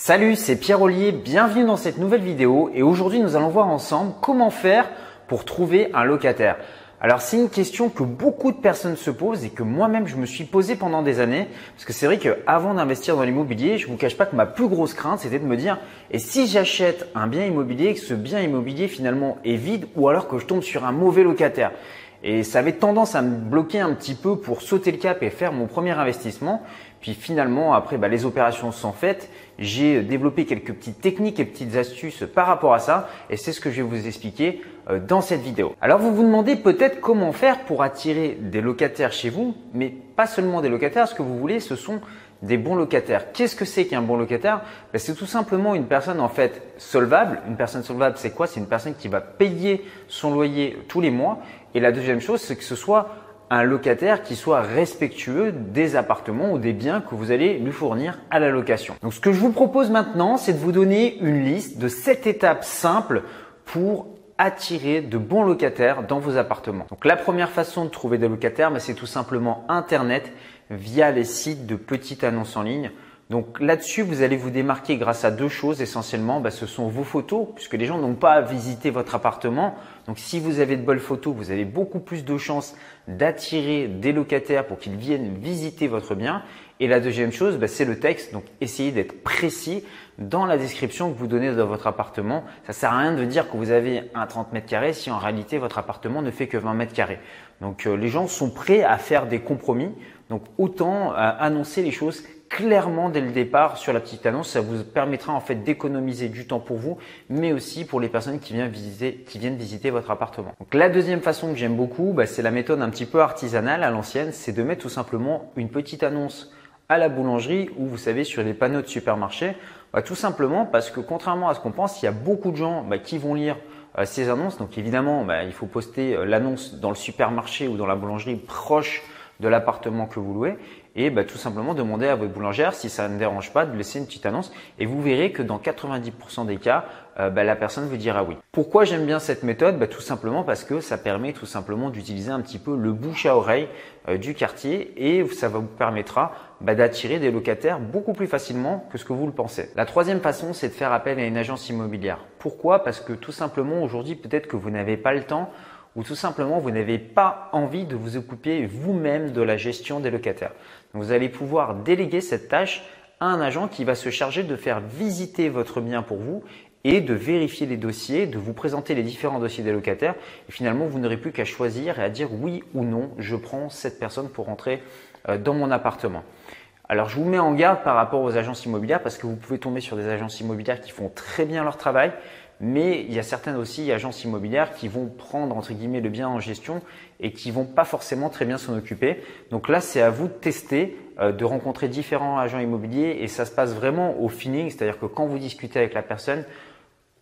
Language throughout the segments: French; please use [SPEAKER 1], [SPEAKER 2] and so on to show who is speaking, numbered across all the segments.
[SPEAKER 1] Salut, c'est Pierre Ollier, bienvenue dans cette nouvelle vidéo et aujourd'hui nous allons voir ensemble comment faire pour trouver un locataire. Alors c'est une question que beaucoup de personnes se posent et que moi-même je me suis posé pendant des années parce que c'est vrai qu'avant d'investir dans l'immobilier, je ne vous cache pas que ma plus grosse crainte c'était de me dire et si j'achète un bien immobilier que ce bien immobilier finalement est vide ou alors que je tombe sur un mauvais locataire? Et ça avait tendance à me bloquer un petit peu pour sauter le cap et faire mon premier investissement. Puis finalement, après, bah, les opérations sont faites. J'ai développé quelques petites techniques et petites astuces par rapport à ça. Et c'est ce que je vais vous expliquer euh, dans cette vidéo. Alors vous vous demandez peut-être comment faire pour attirer des locataires chez vous, mais pas seulement des locataires. Ce que vous voulez, ce sont des bons locataires. Qu'est-ce que c'est qu'un bon locataire? Ben, C'est tout simplement une personne en fait solvable. Une personne solvable, c'est quoi? C'est une personne qui va payer son loyer tous les mois. Et la deuxième chose, c'est que ce soit un locataire qui soit respectueux des appartements ou des biens que vous allez lui fournir à la location. Donc ce que je vous propose maintenant, c'est de vous donner une liste de sept étapes simples pour attirer de bons locataires dans vos appartements. Donc la première façon de trouver des locataires, ben, c'est tout simplement Internet via les sites de petites annonces en ligne. Donc là-dessus, vous allez vous démarquer grâce à deux choses essentiellement. Bah, ce sont vos photos, puisque les gens n'ont pas à visiter votre appartement. Donc si vous avez de bonnes photos, vous avez beaucoup plus de chances d'attirer des locataires pour qu'ils viennent visiter votre bien. Et la deuxième chose, bah, c'est le texte. Donc essayez d'être précis dans la description que vous donnez de votre appartement. Ça sert à rien de dire que vous avez un 30 mètres carrés si en réalité votre appartement ne fait que 20 mètres carrés. Donc euh, les gens sont prêts à faire des compromis. Donc autant euh, annoncer les choses clairement dès le départ sur la petite annonce. Ça vous permettra en fait d'économiser du temps pour vous, mais aussi pour les personnes qui viennent visiter, qui viennent visiter votre appartement. Donc la deuxième façon que j'aime beaucoup, bah, c'est la méthode un petit peu artisanale à l'ancienne, c'est de mettre tout simplement une petite annonce à la boulangerie ou vous savez sur les panneaux de supermarché. Bah, tout simplement parce que contrairement à ce qu'on pense, il y a beaucoup de gens bah, qui vont lire euh, ces annonces. Donc évidemment, il faut poster euh, l'annonce dans le supermarché ou dans la boulangerie proche de l'appartement que vous louez et bah, tout simplement demander à votre boulangère si ça ne dérange pas de laisser une petite annonce et vous verrez que dans 90% des cas, euh, bah, la personne vous dira oui. Pourquoi j'aime bien cette méthode? Bah, Tout simplement parce que ça permet tout simplement d'utiliser un petit peu le bouche à oreille euh, du quartier et ça vous permettra d'attirer des locataires beaucoup plus facilement que ce que vous le pensez. La troisième façon, c'est de faire appel à une agence immobilière. Pourquoi? Parce que tout simplement aujourd'hui, peut-être que vous n'avez pas le temps ou tout simplement vous n'avez pas envie de vous occuper vous-même de la gestion des locataires. vous allez pouvoir déléguer cette tâche à un agent qui va se charger de faire visiter votre bien pour vous et de vérifier les dossiers, de vous présenter les différents dossiers des locataires. Et finalement, vous n'aurez plus qu'à choisir et à dire oui ou non, je prends cette personne pour rentrer euh, dans mon appartement. Alors, je vous mets en garde par rapport aux agences immobilières parce que vous pouvez tomber sur des agences immobilières qui font très bien leur travail, mais il y a certaines aussi agences immobilières qui vont prendre entre guillemets le bien en gestion et qui vont pas forcément très bien s'en occuper. Donc là, c'est à vous de tester, euh, de rencontrer différents agents immobiliers et ça se passe vraiment au feeling, c'est-à-dire que quand vous discutez avec la personne,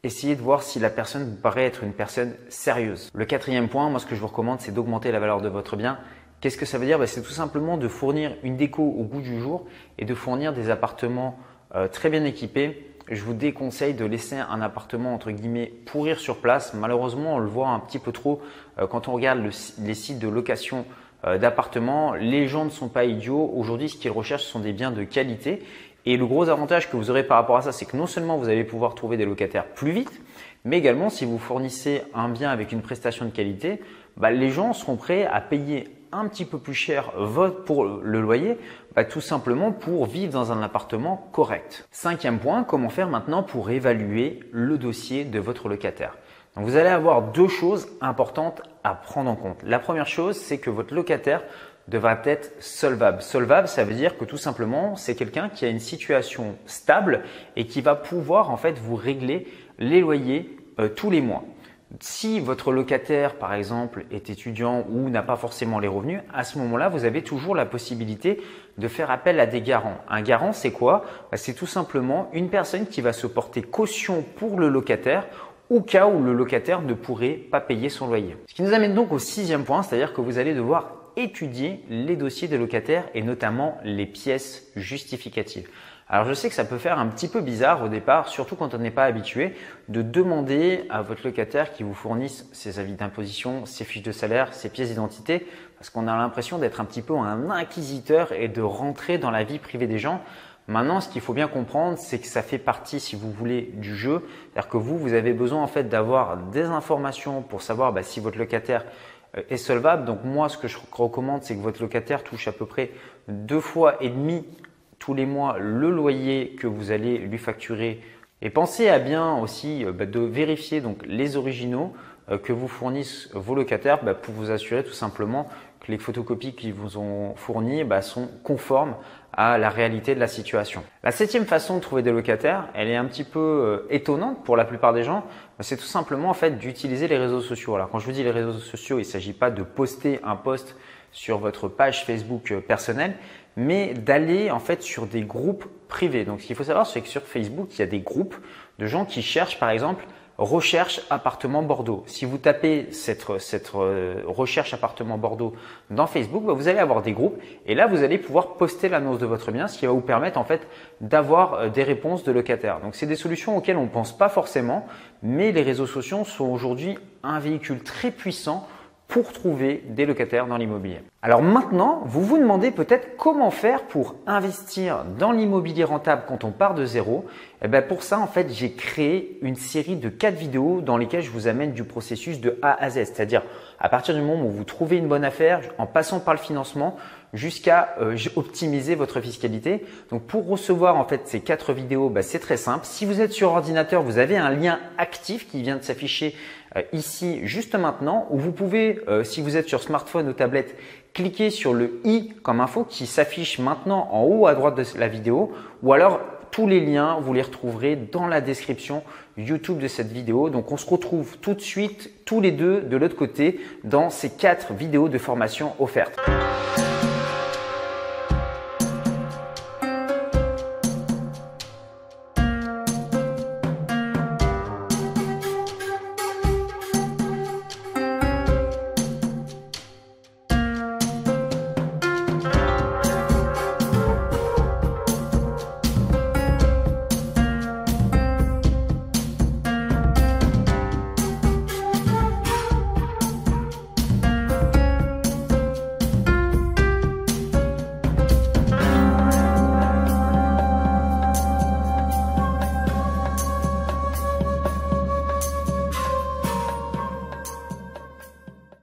[SPEAKER 1] essayez de voir si la personne vous paraît être une personne sérieuse. Le quatrième point, moi ce que je vous recommande, c'est d'augmenter la valeur de votre bien. Qu'est-ce que ça veut dire? Ben, C'est tout simplement de fournir une déco au goût du jour et de fournir des appartements euh, très bien équipés je vous déconseille de laisser un appartement entre guillemets pourrir sur place. Malheureusement, on le voit un petit peu trop euh, quand on regarde les sites de location euh, d'appartements. Les gens ne sont pas idiots. Aujourd'hui, ce qu'ils recherchent ce sont des biens de qualité. Et le gros avantage que vous aurez par rapport à ça, c'est que non seulement vous allez pouvoir trouver des locataires plus vite, mais également si vous fournissez un bien avec une prestation de qualité, bah, les gens seront prêts à payer un petit peu plus cher votre pour le loyer, bah, tout simplement pour vivre dans un appartement correct. Cinquième point, comment faire maintenant pour évaluer le dossier de votre locataire? Vous allez avoir deux choses importantes à prendre en compte. La première chose, c'est que votre locataire devra être solvable. Solvable, ça veut dire que tout simplement, c'est quelqu'un qui a une situation stable et qui va pouvoir en fait vous régler les loyers euh, tous les mois. Si votre locataire, par exemple, est étudiant ou n'a pas forcément les revenus, à ce moment-là, vous avez toujours la possibilité de faire appel à des garants. Un garant, c'est quoi? Bah, C'est tout simplement une personne qui va se porter caution pour le locataire au cas où le locataire ne pourrait pas payer son loyer. Ce qui nous amène donc au sixième point, c'est-à-dire que vous allez devoir étudier les dossiers des locataires et notamment les pièces justificatives. Alors je sais que ça peut faire un petit peu bizarre au départ, surtout quand on n'est pas habitué, de demander à votre locataire qui vous fournisse ses avis d'imposition, ses fiches de salaire, ses pièces d'identité, parce qu'on a l'impression d'être un petit peu un inquisiteur et de rentrer dans la vie privée des gens. Maintenant, ce qu'il faut bien comprendre, c'est que ça fait partie, si vous voulez, du jeu. C'est-à-dire que vous, vous avez besoin en fait d'avoir des informations pour savoir bah, si votre locataire euh, est solvable. Donc moi, ce que je recommande, c'est que votre locataire touche à peu près deux fois et demi tous les mois le loyer que vous allez lui facturer. Et pensez à bien aussi euh, bah, de vérifier donc les originaux euh, que vous fournissent vos locataires bah, pour vous assurer tout simplement que les photocopies qu'ils vous ont fournies bah, sont conformes à la réalité de la situation. La septième façon de trouver des locataires, elle est un petit peu euh, étonnante pour la plupart des gens, c'est tout simplement en fait d'utiliser les réseaux sociaux. Alors quand je vous dis les réseaux sociaux, il ne s'agit pas de poster un post sur votre page Facebook personnelle, mais d'aller en fait sur des groupes privés. Donc ce qu'il faut savoir, c'est que sur Facebook, il y a des groupes de gens qui cherchent par exemple recherche appartement Bordeaux. Si vous tapez cette, euh, recherche appartement Bordeaux dans Facebook, bah, vous allez avoir des groupes et là vous allez pouvoir poster l'annonce de votre bien, ce qui va vous permettre en fait d'avoir euh, des réponses de locataires. Donc c'est des solutions auxquelles on ne pense pas forcément, mais les réseaux sociaux sont aujourd'hui un véhicule très puissant pour trouver des locataires dans l'immobilier. Alors maintenant, vous vous demandez peut-être comment faire pour investir dans l'immobilier rentable quand on part de zéro. Et eh bien pour ça, en fait, j'ai créé une série de quatre vidéos dans lesquelles je vous amène du processus de A à Z, c'est-à-dire à partir du moment où vous trouvez une bonne affaire, en passant par le financement, jusqu'à euh, optimiser votre fiscalité. Donc pour recevoir en fait ces quatre vidéos, bah, c'est très simple. Si vous êtes sur ordinateur, vous avez un lien actif qui vient de s'afficher ici juste maintenant où vous pouvez, euh, si vous êtes sur smartphone ou tablette, cliquer sur le i comme info qui s'affiche maintenant en haut à droite de la vidéo ou alors tous les liens, vous les retrouverez dans la description YouTube de cette vidéo. Donc on se retrouve tout de suite tous les deux de l'autre côté dans ces quatre vidéos de formation offertes.